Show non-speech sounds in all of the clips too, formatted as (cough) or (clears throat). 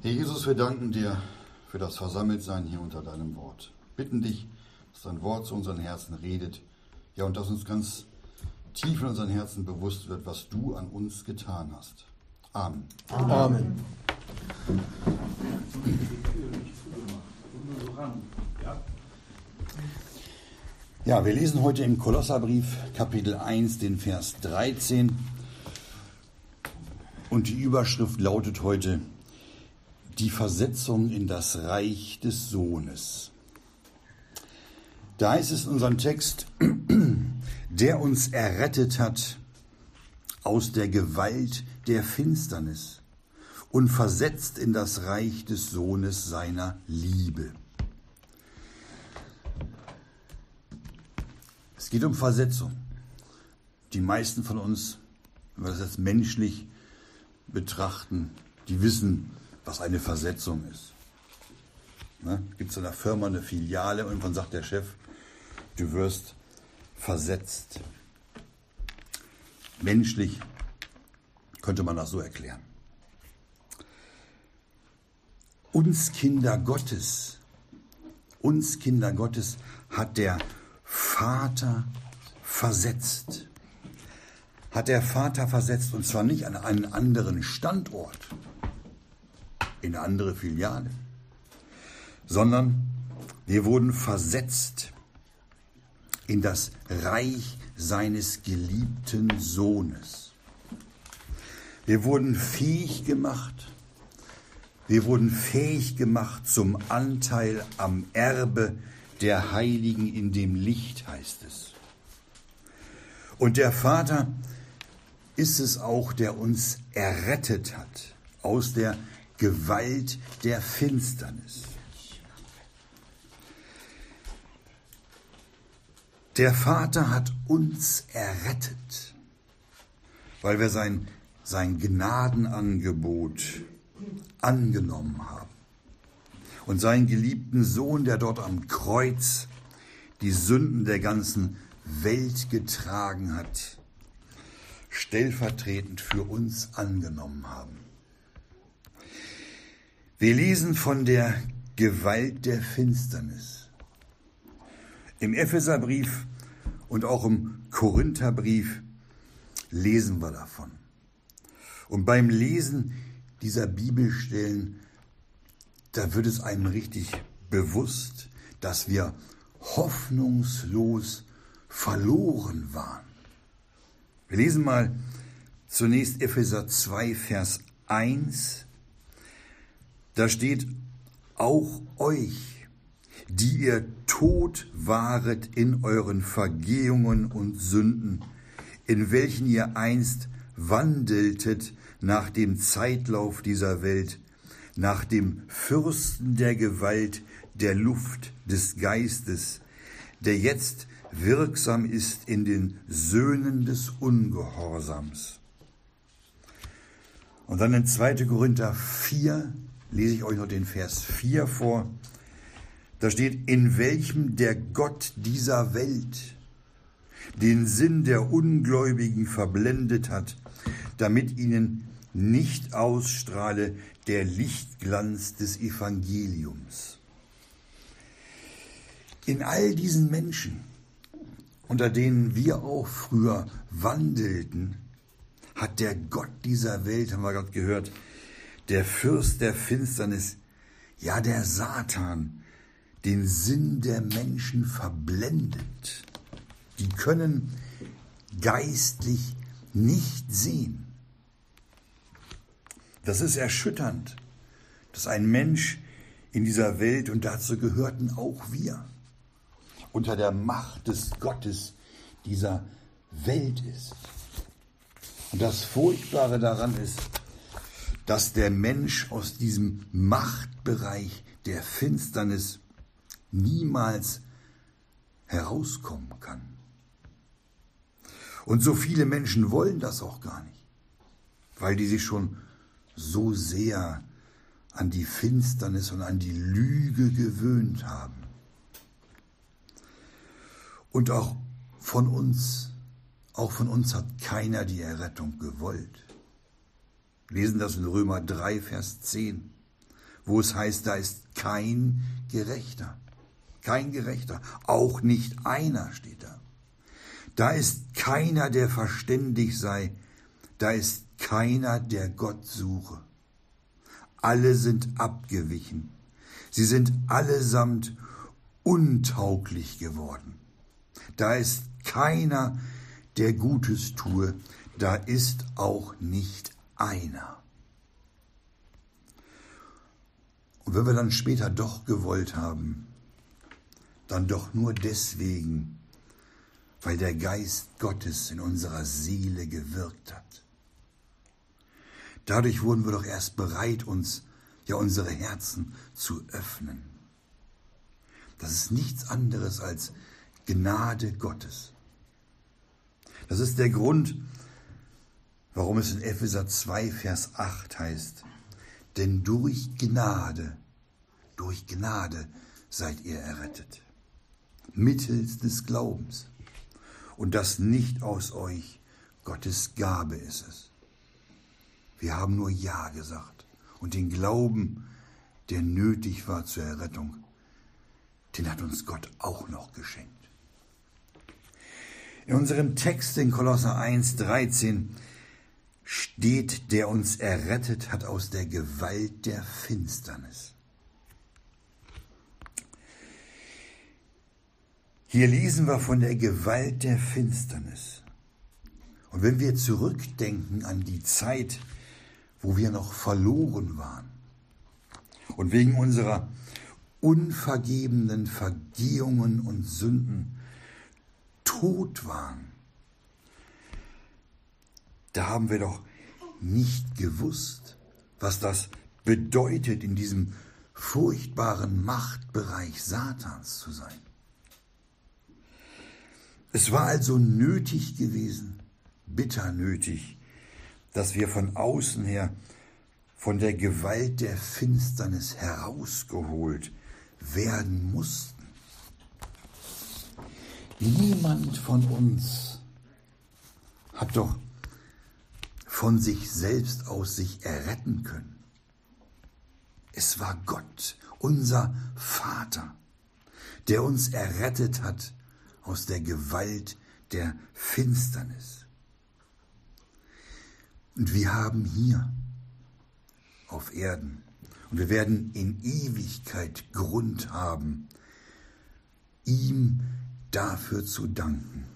Herr Jesus, wir danken dir für das Versammeltsein hier unter deinem Wort. Bitten dich, dass dein Wort zu unseren Herzen redet, ja, und dass uns ganz tief in unseren Herzen bewusst wird, was du an uns getan hast. Amen. Amen. Ja, wir lesen heute im Kolosserbrief Kapitel 1 den Vers 13 und die Überschrift lautet heute die Versetzung in das Reich des Sohnes. Da heißt es in unserem Text, (clears throat) der uns errettet hat aus der Gewalt der Finsternis und versetzt in das Reich des Sohnes seiner Liebe. Es geht um Versetzung. Die meisten von uns, wenn wir das jetzt menschlich betrachten, die wissen, was eine Versetzung ist. Ne? Gibt es in der Firma eine Filiale und irgendwann sagt der Chef, du wirst versetzt. Menschlich könnte man das so erklären. Uns Kinder Gottes, uns Kinder Gottes hat der Vater versetzt. Hat der Vater versetzt und zwar nicht an einen anderen Standort, in andere Filiale, sondern wir wurden versetzt in das Reich seines geliebten Sohnes. Wir wurden fähig gemacht, wir wurden fähig gemacht zum Anteil am Erbe der Heiligen in dem Licht, heißt es. Und der Vater ist es auch, der uns errettet hat aus der Gewalt der Finsternis. Der Vater hat uns errettet, weil wir sein, sein Gnadenangebot angenommen haben. Und seinen geliebten Sohn, der dort am Kreuz die Sünden der ganzen Welt getragen hat, stellvertretend für uns angenommen haben. Wir lesen von der Gewalt der Finsternis. Im Epheserbrief und auch im Korintherbrief lesen wir davon. Und beim Lesen dieser Bibelstellen, da wird es einem richtig bewusst, dass wir hoffnungslos verloren waren. Wir lesen mal zunächst Epheser 2, Vers 1 da steht, auch euch, die ihr tot waret in euren Vergehungen und Sünden, in welchen ihr einst wandeltet nach dem Zeitlauf dieser Welt, nach dem Fürsten der Gewalt der Luft des Geistes, der jetzt wirksam ist in den Söhnen des Ungehorsams. Und dann in 2. Korinther 4, lese ich euch noch den Vers 4 vor. Da steht, in welchem der Gott dieser Welt den Sinn der Ungläubigen verblendet hat, damit ihnen nicht ausstrahle der Lichtglanz des Evangeliums. In all diesen Menschen, unter denen wir auch früher wandelten, hat der Gott dieser Welt, haben wir gerade gehört, der Fürst der Finsternis, ja der Satan, den Sinn der Menschen verblendet. Die können geistlich nicht sehen. Das ist erschütternd, dass ein Mensch in dieser Welt, und dazu gehörten auch wir, unter der Macht des Gottes dieser Welt ist. Und das Furchtbare daran ist, dass der Mensch aus diesem Machtbereich der Finsternis niemals herauskommen kann. Und so viele Menschen wollen das auch gar nicht, weil die sich schon so sehr an die Finsternis und an die Lüge gewöhnt haben. Und auch von uns, auch von uns hat keiner die Errettung gewollt lesen das in Römer 3, Vers 10. wo es heißt, da ist kein Gerechter. Kein Gerechter. Auch nicht einer steht da. Da ist keiner, der verständig sei. Da ist keiner, der Gott suche. Alle sind abgewichen. Sie sind allesamt untauglich geworden. Da ist keiner, der Gutes tue. Da ist auch nicht einer. Und wenn wir dann später doch gewollt haben, dann doch nur deswegen, weil der Geist Gottes in unserer Seele gewirkt hat. Dadurch wurden wir doch erst bereit, uns ja unsere Herzen zu öffnen. Das ist nichts anderes als Gnade Gottes. Das ist der Grund, warum es in Epheser 2, Vers 8 heißt, denn durch Gnade, durch Gnade seid ihr errettet, mittels des Glaubens. Und das nicht aus euch, Gottes Gabe ist es. Wir haben nur Ja gesagt und den Glauben, der nötig war zur Errettung, den hat uns Gott auch noch geschenkt. In unserem Text in Kolosser 1, 13 steht, der uns errettet hat aus der Gewalt der Finsternis. Hier lesen wir von der Gewalt der Finsternis. Und wenn wir zurückdenken an die Zeit, wo wir noch verloren waren und wegen unserer unvergebenen Vergehungen und Sünden tot waren, da haben wir doch nicht gewusst, was das bedeutet, in diesem furchtbaren Machtbereich Satans zu sein. Es war also nötig gewesen, bitter nötig, dass wir von außen her von der Gewalt der Finsternis herausgeholt werden mussten. Niemand von uns hat doch von sich selbst aus sich erretten können. Es war Gott, unser Vater, der uns errettet hat aus der Gewalt der Finsternis. Und wir haben hier auf Erden und wir werden in Ewigkeit Grund haben, ihm dafür zu danken,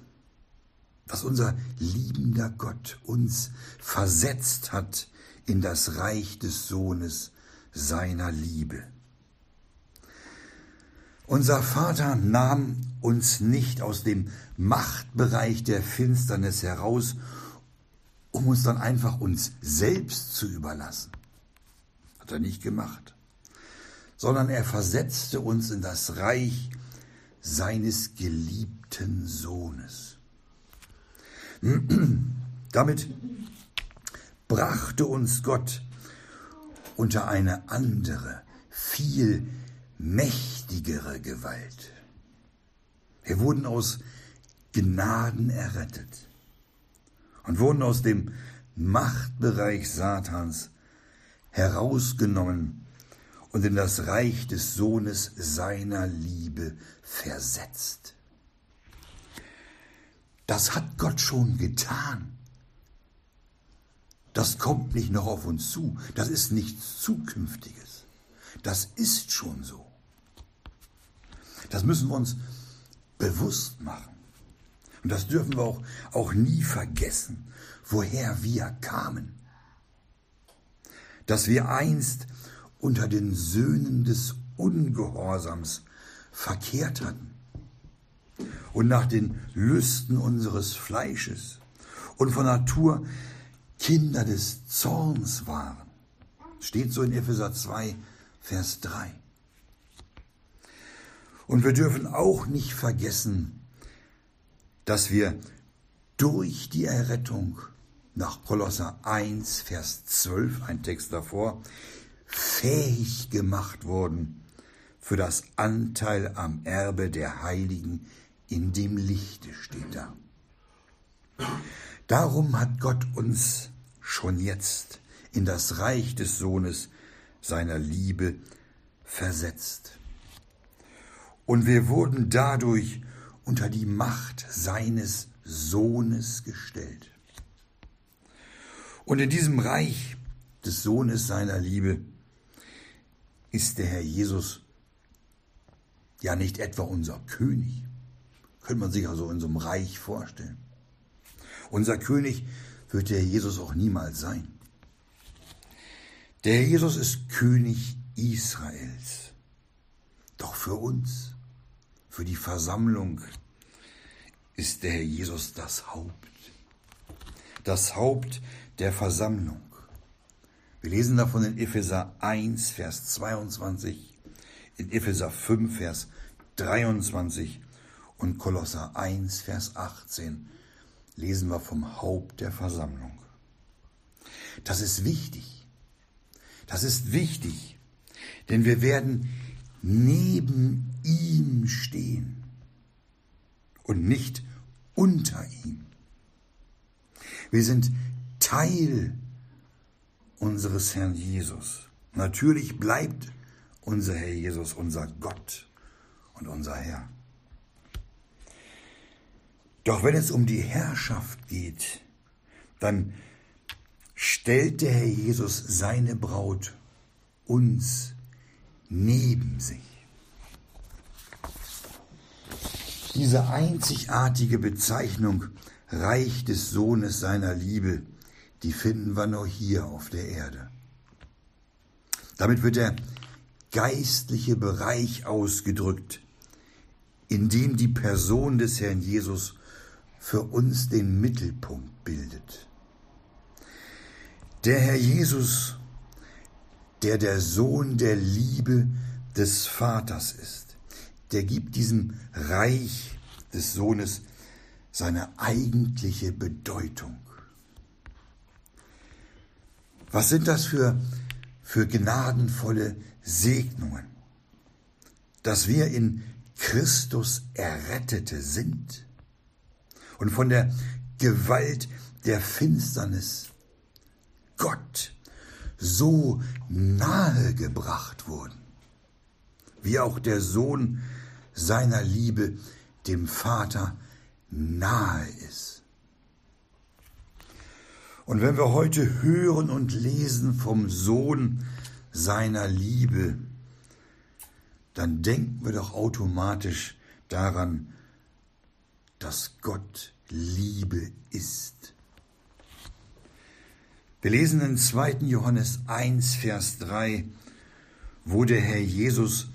dass unser liebender Gott uns versetzt hat in das Reich des Sohnes seiner Liebe. Unser Vater nahm uns nicht aus dem Machtbereich der Finsternis heraus um uns dann einfach uns selbst zu überlassen. Hat er nicht gemacht. Sondern er versetzte uns in das Reich seines geliebten Sohnes. (clears throat) Damit brachte uns Gott unter eine andere, viel mächtigere Gewalt. Wir wurden aus Gnaden errettet und wurden aus dem Machtbereich Satans herausgenommen und in das Reich des Sohnes seiner Liebe versetzt. Das hat Gott schon getan. Das kommt nicht noch auf uns zu. Das ist nichts Zukünftiges. Das ist schon so. Das müssen wir uns bewusst machen. Und das dürfen wir auch, auch nie vergessen, woher wir kamen. Dass wir einst unter den Söhnen des Ungehorsams verkehrt hatten und nach den Lüsten unseres Fleisches und von Natur Kinder des Zorns waren. Steht so in Epheser 2, Vers 3. Und wir dürfen auch nicht vergessen, dass wir durch die Errettung nach Kolosser 1, Vers 12, ein Text davor, fähig gemacht wurden für das Anteil am Erbe der Heiligen in dem Lichte steht da. Darum hat Gott uns schon jetzt in das Reich des Sohnes seiner Liebe versetzt. Und wir wurden dadurch unter die Macht seines Sohnes gestellt. Und in diesem Reich des Sohnes seiner Liebe ist der Herr Jesus ja nicht etwa unser König. Könnte man sich also in so einem Reich vorstellen. Unser König wird der Jesus auch niemals sein. Der Jesus ist König Israels. Doch für uns, für die Versammlung, ist der Jesus das Haupt. Das Haupt der Versammlung. Wir lesen davon in Epheser 1, Vers 22, in Epheser 5, Vers 23 und Kolosser 1, Vers 18 lesen wir vom Haupt der Versammlung. Das ist wichtig. Das ist wichtig, denn wir werden neben ihm stehen und nicht unter ihm. Wir sind Teil unseres Herrn Jesus. Natürlich bleibt unser Herr Jesus unser Gott und unser Herr. Doch wenn es um die Herrschaft geht, dann stellt der Herr Jesus seine Braut uns neben sich. Diese einzigartige Bezeichnung Reich des Sohnes seiner Liebe die finden wir nur hier auf der Erde. Damit wird der geistliche Bereich ausgedrückt, in dem die Person des Herrn Jesus für uns den Mittelpunkt bildet. Der Herr Jesus, der der Sohn der Liebe des Vaters ist, der gibt diesem Reich des Sohnes seine eigentliche Bedeutung. Was sind das für, für gnadenvolle Segnungen? Dass wir in Christus Errettete sind und von der Gewalt der Finsternis Gott so nahe gebracht wurden, wie auch der Sohn seiner Liebe dem Vater nahe ist. Und wenn wir heute hören und lesen vom Sohn seiner Liebe, dann denken wir doch automatisch daran, dass Gott Liebe ist. Wir lesen in 2. Johannes 1, Vers 3, wo der Herr Jesus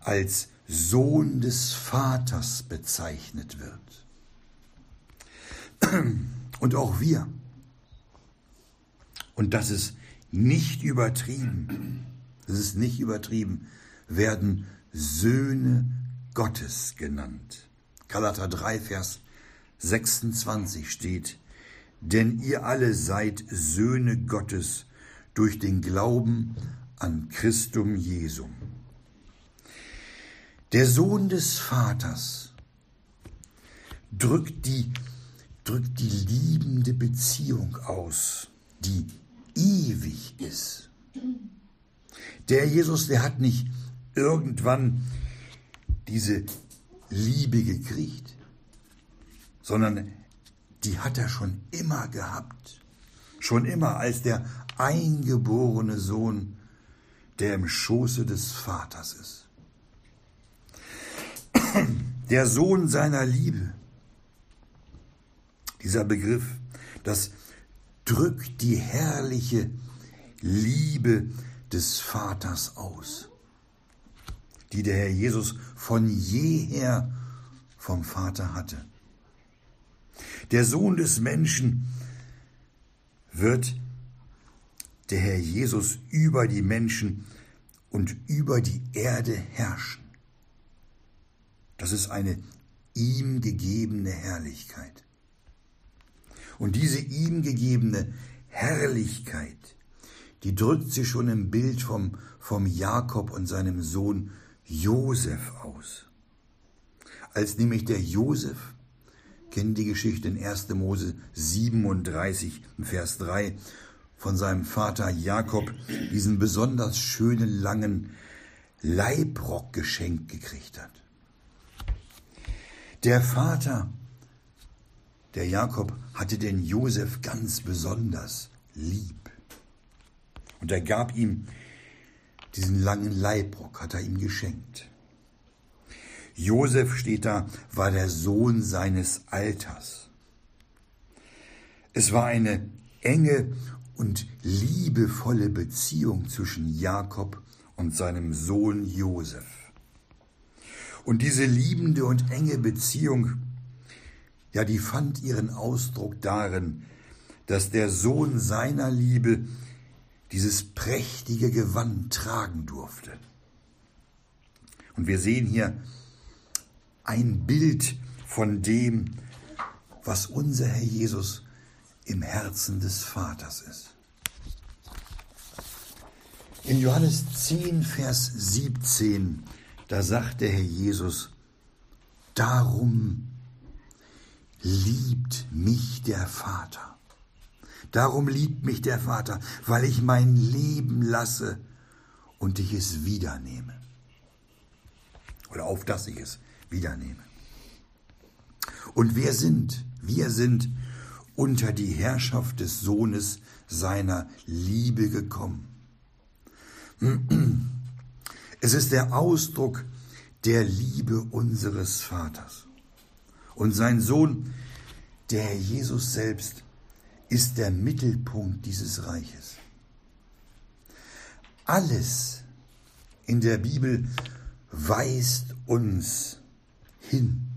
als Sohn des Vaters bezeichnet wird. (clears throat) Und auch wir und das ist nicht übertrieben, das ist nicht übertrieben, werden Söhne Gottes genannt. Galater 3, Vers 26 steht, denn ihr alle seid Söhne Gottes durch den Glauben an Christum Jesum. Der Sohn des Vaters drückt die, drückt die liebende Beziehung aus, die ewig ist. Der Jesus, der hat nicht irgendwann diese Liebe gekriegt, sondern die hat er schon immer gehabt. Schon immer als der eingeborene Sohn, der im Schoße des Vaters ist. (clears throat) Der Sohn seiner Liebe. Dieser Begriff, das drückt die herrliche Liebe des Vaters aus, die der Herr Jesus von jeher vom Vater hatte. Der Sohn des Menschen wird der Herr Jesus über die Menschen und über die Erde herrschen. Das ist eine ihm gegebene Herrlichkeit. Und diese ihm gegebene Herrlichkeit, die drückt sich schon im Bild vom, vom Jakob und seinem Sohn Josef aus. Als nämlich der Josef, kennen die Geschichte in 1. Mose 37, Vers 3, von seinem Vater Jakob diesen besonders schönen langen Leibrock geschenkt gekriegt hat. Der Vater, der Jakob, hatte den Josef ganz besonders lieb. Und er gab ihm diesen langen Leibrock, hat er ihm geschenkt. Josef steht da, war der Sohn seines Alters. Es war eine enge und liebevolle Beziehung zwischen Jakob und seinem Sohn Josef. Und diese liebende und enge Beziehung, ja, die fand ihren Ausdruck darin, dass der Sohn seiner Liebe dieses prächtige Gewand tragen durfte. Und wir sehen hier ein Bild von dem, was unser Herr Jesus im Herzen des Vaters ist. In Johannes 10, Vers 17, da sagt der Herr Jesus, darum liebt mich der Vater. Darum liebt mich der Vater, weil ich mein Leben lasse und ich es wiedernehme. Oder auf dass ich es wiedernehme. Und wir sind, wir sind unter die Herrschaft des Sohnes seiner Liebe gekommen. Es ist der Ausdruck der Liebe unseres Vaters. Und sein Sohn, der Jesus selbst, ist der Mittelpunkt dieses Reiches. Alles in der Bibel weist uns hin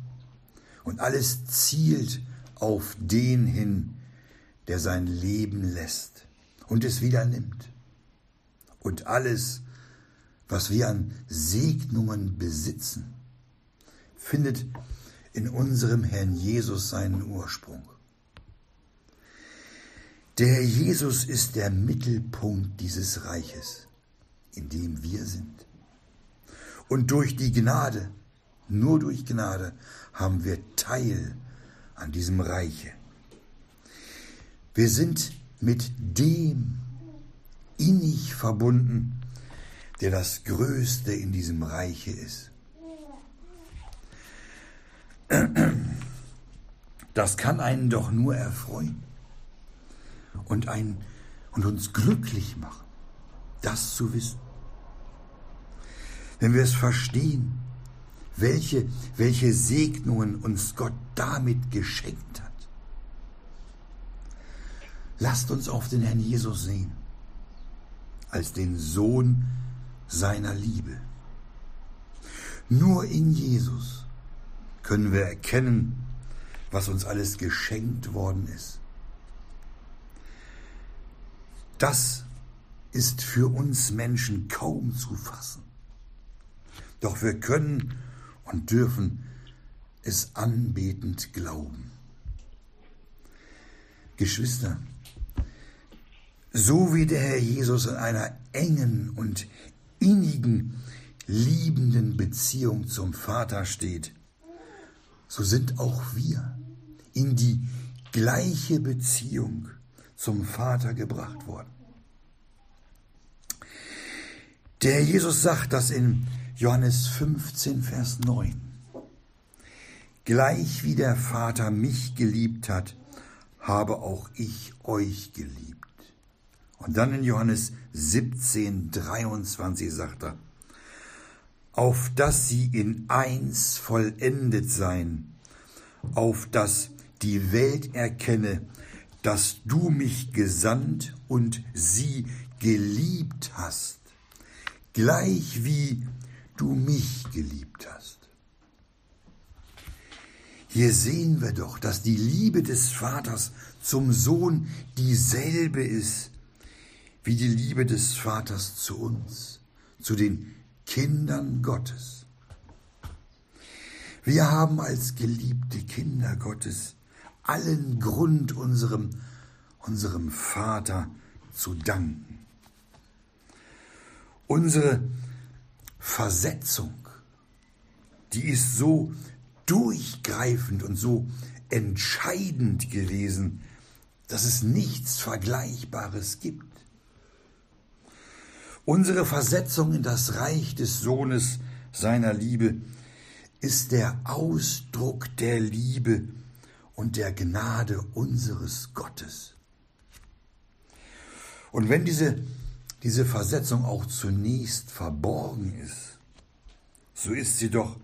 und alles zielt auf den hin, der sein Leben lässt und es wieder nimmt. Und alles, was wir an Segnungen besitzen, findet in unserem Herrn Jesus seinen Ursprung. Der Jesus ist der Mittelpunkt dieses Reiches, in dem wir sind. Und durch die Gnade, nur durch Gnade, haben wir Teil an diesem Reiche. Wir sind mit dem innig verbunden, der das Größte in diesem Reiche ist. Das kann einen doch nur erfreuen und, ein, und uns glücklich machen, das zu wissen. Wenn wir es verstehen, welche, welche Segnungen uns Gott damit geschenkt hat. Lasst uns auf den Herrn Jesus sehen, als den Sohn seiner Liebe. Nur in Jesus können wir erkennen, was uns alles geschenkt worden ist. Das ist für uns Menschen kaum zu fassen. Doch wir können und dürfen es anbetend glauben. Geschwister, so wie der Herr Jesus in einer engen und innigen, liebenden Beziehung zum Vater steht, so sind auch wir in die gleiche Beziehung zum Vater gebracht worden. Der Herr Jesus sagt das in Johannes 15, Vers 9. Gleich wie der Vater mich geliebt hat, habe auch ich euch geliebt. Und dann in Johannes 17, 23 sagt er, auf dass sie in eins vollendet seien, auf dass die Welt erkenne, dass du mich gesandt und sie geliebt hast, gleich wie du mich geliebt hast. Hier sehen wir doch, dass die Liebe des Vaters zum Sohn dieselbe ist wie die Liebe des Vaters zu uns, zu den Kindern Gottes. Wir haben als geliebte Kinder Gottes allen Grund unserem, unserem Vater zu danken. Unsere Versetzung, die ist so durchgreifend und so entscheidend gewesen, dass es nichts Vergleichbares gibt. Unsere Versetzung in das Reich des Sohnes seiner Liebe ist der Ausdruck der Liebe und der Gnade unseres Gottes. Und wenn diese, diese Versetzung auch zunächst verborgen ist, so ist sie doch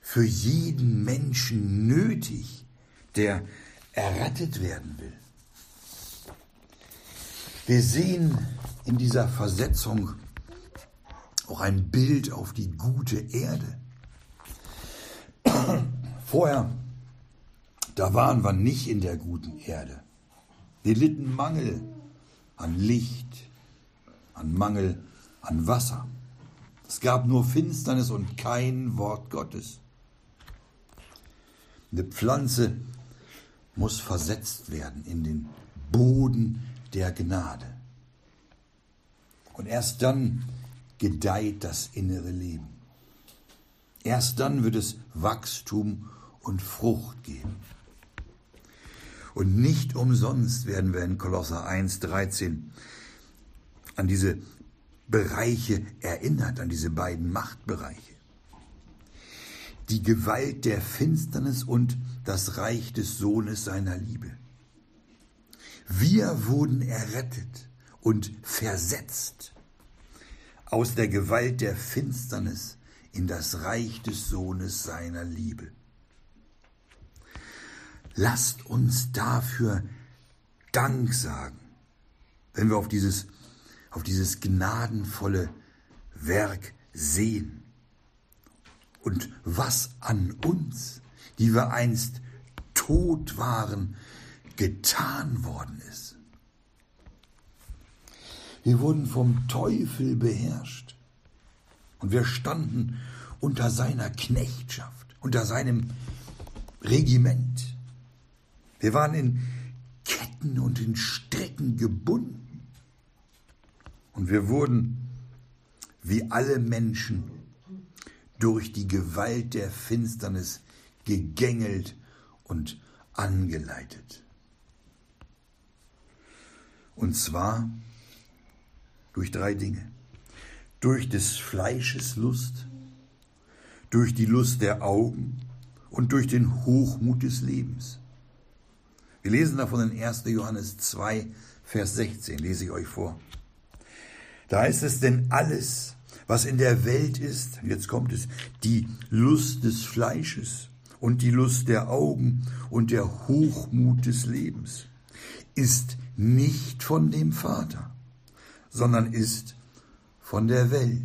für jeden Menschen nötig, der errettet werden will. Wir sehen in dieser Versetzung auch ein Bild auf die gute Erde. (clears throat) Vorher, da waren wir nicht in der guten Erde. Wir litten Mangel an Licht, an Mangel an Wasser. Es gab nur Finsternis und kein Wort Gottes. Eine Pflanze muss versetzt werden in den Boden der Gnade. Und erst dann gedeiht das innere Leben. Erst dann wird es Wachstum und Frucht geben. Und nicht umsonst werden wir in Kolosser 1,13 an diese Bereiche erinnert, an diese beiden Machtbereiche. Die Gewalt der Finsternis und das Reich des Sohnes seiner Liebe. Wir wurden errettet und versetzt aus der Gewalt der Finsternis in das Reich des Sohnes seiner Liebe. Lasst uns dafür Dank sagen, wenn wir auf dieses, auf dieses gnadenvolle Werk sehen. Und was an uns, die wir einst tot waren, getan worden ist. Wir wurden vom Teufel beherrscht und wir standen unter seiner Knechtschaft, unter seinem Regiment. Wir waren in Ketten und in Strecken gebunden und wir wurden wie alle Menschen durch die Gewalt der Finsternis gegängelt und angeleitet. Und zwar durch drei Dinge. Durch des Fleisches Lust, durch die Lust der Augen und durch den Hochmut des Lebens. Wir lesen davon in 1. Johannes 2, Vers 16, lese ich euch vor. Da heißt es denn alles, was in der Welt ist, jetzt kommt es, die Lust des Fleisches und die Lust der Augen und der Hochmut des Lebens, ist nicht von dem Vater, sondern ist von der Welt,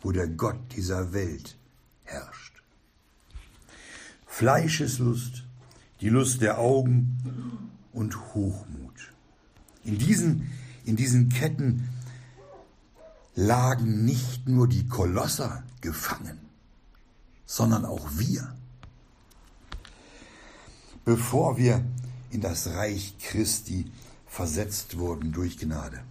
wo der Gott dieser Welt herrscht. Fleischeslust, die Lust der Augen und Hochmut. In diesen, in diesen Ketten lagen nicht nur die Kolosser gefangen, sondern auch wir. Bevor wir in das Reich Christi versetzt wurden durch Gnade.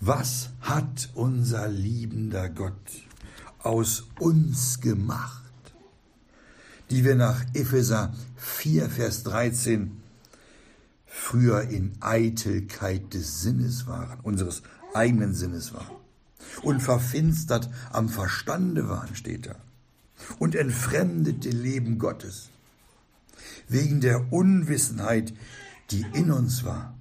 Was hat unser liebender Gott aus uns gemacht, die wir nach Epheser 4, Vers 13 früher in Eitelkeit des Sinnes waren, unseres eigenen Sinnes waren, und verfinstert am Verstande waren, steht da, und entfremdete Leben Gottes, wegen der Unwissenheit, die in uns war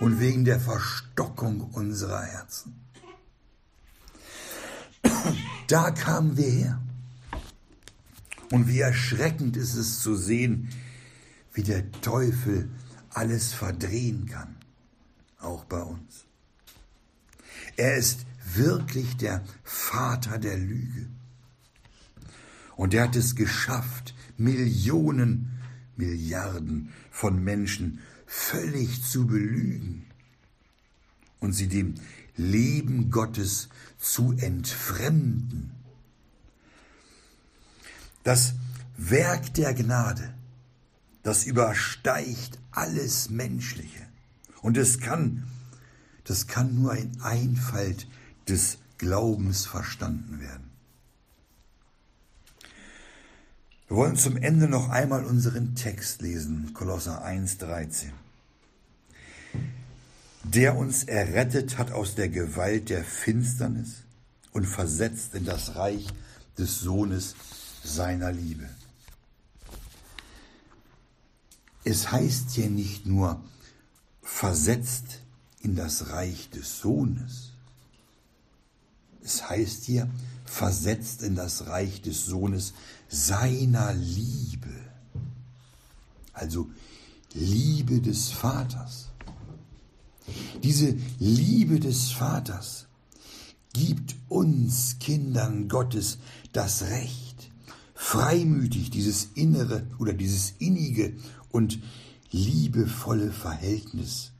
und wegen der Verstockung unserer Herzen. Da kamen wir her. Und wie erschreckend ist es zu sehen, wie der Teufel alles verdrehen kann, auch bei uns. Er ist wirklich der Vater der Lüge. Und er hat es geschafft, Millionen Milliarden von Menschen völlig zu belügen und sie dem Leben Gottes zu entfremden. Das Werk der Gnade, das übersteigt alles Menschliche. Und es kann, das kann nur in Einfalt des Glaubens verstanden werden. Wir wollen zum Ende noch einmal unseren Text lesen, Kolosser 1,13. Der uns errettet hat aus der Gewalt der Finsternis und versetzt in das Reich des Sohnes seiner Liebe. Es heißt hier nicht nur versetzt in das Reich des Sohnes. Es heißt hier versetzt in das Reich des Sohnes seiner Liebe. Also Liebe des Vaters. Diese Liebe des Vaters gibt uns Kindern Gottes das Recht, freimütig dieses innere oder dieses innige und liebevolle Verhältnis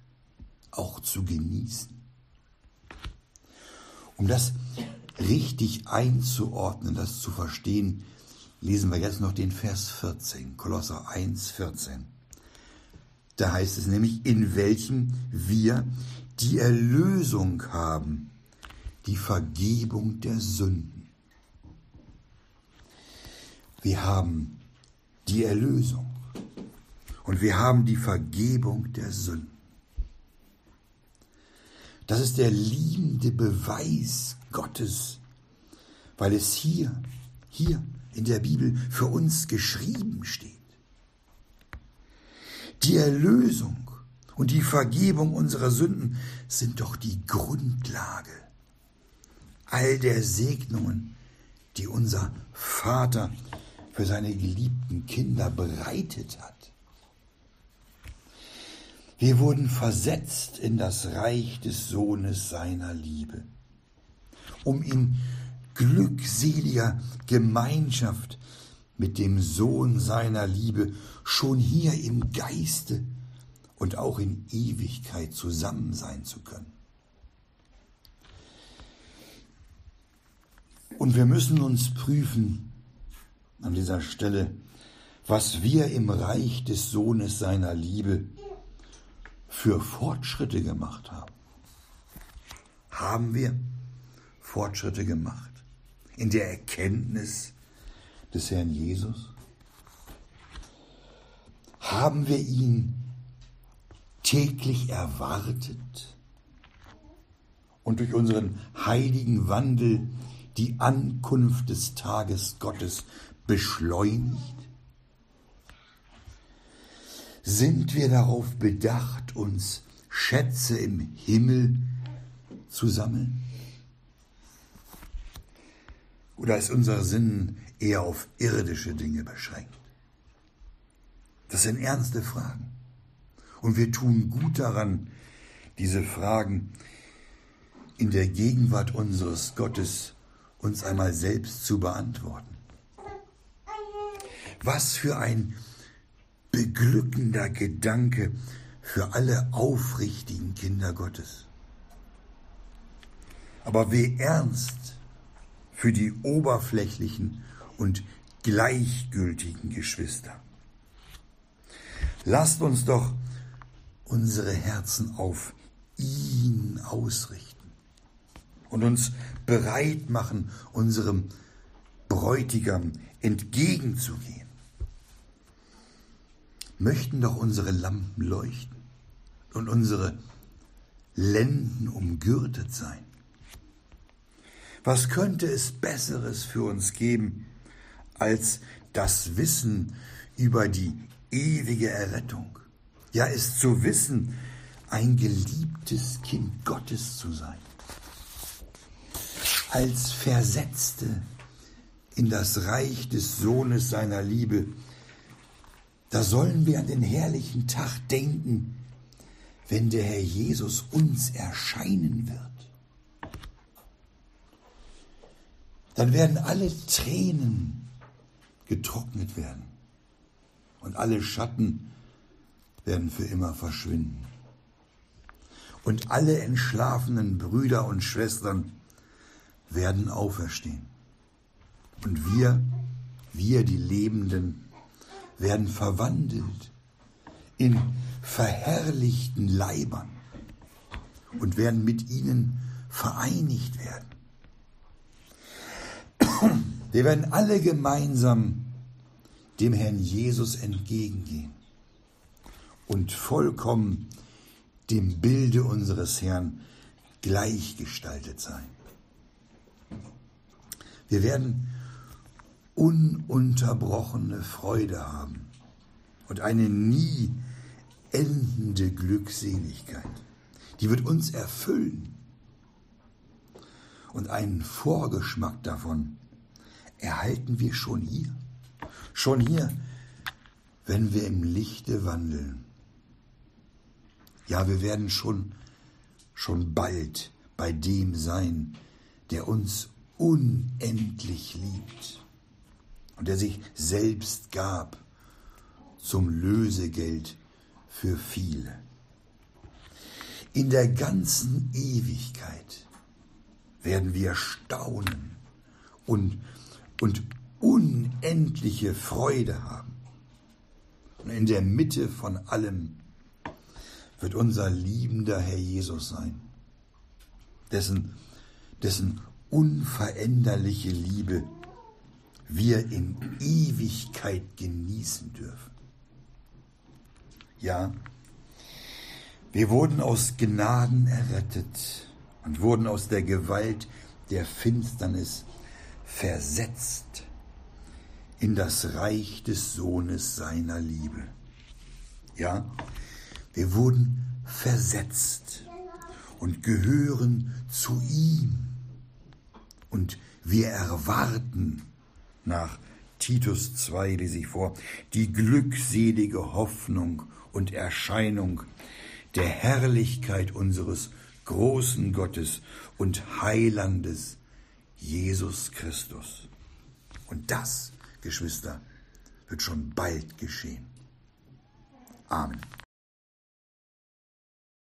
auch zu genießen. Um das richtig einzuordnen, das zu verstehen, lesen wir jetzt noch den Vers 14, Kolosser 1, 14. Da heißt es nämlich, in welchem wir die Erlösung haben, die Vergebung der Sünden. Wir haben die Erlösung und wir haben die Vergebung der Sünden. Das ist der liebende Beweis Gottes, weil es hier, hier in der Bibel für uns geschrieben steht. Die Erlösung und die Vergebung unserer Sünden sind doch die Grundlage all der Segnungen, die unser Vater für seine geliebten Kinder bereitet hat. Wir wurden versetzt in das Reich des Sohnes seiner Liebe, um in glückseliger Gemeinschaft mit dem Sohn seiner Liebe schon hier im Geiste und auch in Ewigkeit zusammen sein zu können. Und wir müssen uns prüfen an dieser Stelle, was wir im Reich des Sohnes seiner Liebe für Fortschritte gemacht haben. Haben wir Fortschritte gemacht in der Erkenntnis des Herrn Jesus? Haben wir ihn täglich erwartet und durch unseren heiligen Wandel die Ankunft des Tages Gottes beschleunigt? Sind wir darauf bedacht, uns Schätze im Himmel zu sammeln? Oder ist unser Sinn eher auf irdische Dinge beschränkt? Das sind ernste Fragen. Und wir tun gut daran, diese Fragen in der Gegenwart unseres Gottes uns einmal selbst zu beantworten. Was für ein beglückender Gedanke für alle aufrichtigen Kinder Gottes. Aber wie ernst für die oberflächlichen und gleichgültigen Geschwister. Lasst uns doch unsere Herzen auf ihn ausrichten und uns bereit machen, unserem Bräutigam entgegenzugehen. Möchten doch unsere Lampen leuchten und unsere Lenden umgürtet sein. Was könnte es Besseres für uns geben, als das Wissen über die ewige Errettung? Ja, es zu wissen, ein geliebtes Kind Gottes zu sein als Versetzte in das Reich des Sohnes seiner Liebe. Da sollen wir an den herrlichen Tag denken, wenn der Herr Jesus uns erscheinen wird. Dann werden alle Tränen getrocknet werden und alle Schatten werden für immer verschwinden. Und alle entschlafenen Brüder und Schwestern werden auferstehen. Und wir, wir die Lebenden, werden verwandelt in verherrlichten Leibern und werden mit ihnen vereinigt werden. Wir werden alle gemeinsam dem Herrn Jesus entgegengehen und vollkommen dem Bilde unseres Herrn gleichgestaltet sein. Wir werden ununterbrochene Freude haben und eine nie endende Glückseligkeit. Die wird uns erfüllen. Und einen Vorgeschmack davon erhalten wir schon hier. Schon hier, wenn wir im Lichte wandeln. Ja, wir werden schon, schon bald bei dem sein, der uns unendlich liebt und der sich selbst gab zum Lösegeld für viele. In der ganzen Ewigkeit werden wir staunen und, und unendliche Freude haben. Und in der Mitte von allem wird unser liebender Herr Jesus sein, dessen, dessen unveränderliche Liebe wir in Ewigkeit genießen dürfen. Ja, wir wurden aus Gnaden errettet und wurden aus der Gewalt der Finsternis versetzt in das Reich des Sohnes seiner Liebe. Ja, wir wurden versetzt und gehören zu ihm. Und wir erwarten nach Titus 2 lese ich vor, die glückselige Hoffnung und Erscheinung der Herrlichkeit unseres großen Gottes und Heilandes Jesus Christus. Und das, Geschwister, wird schon bald geschehen. Amen.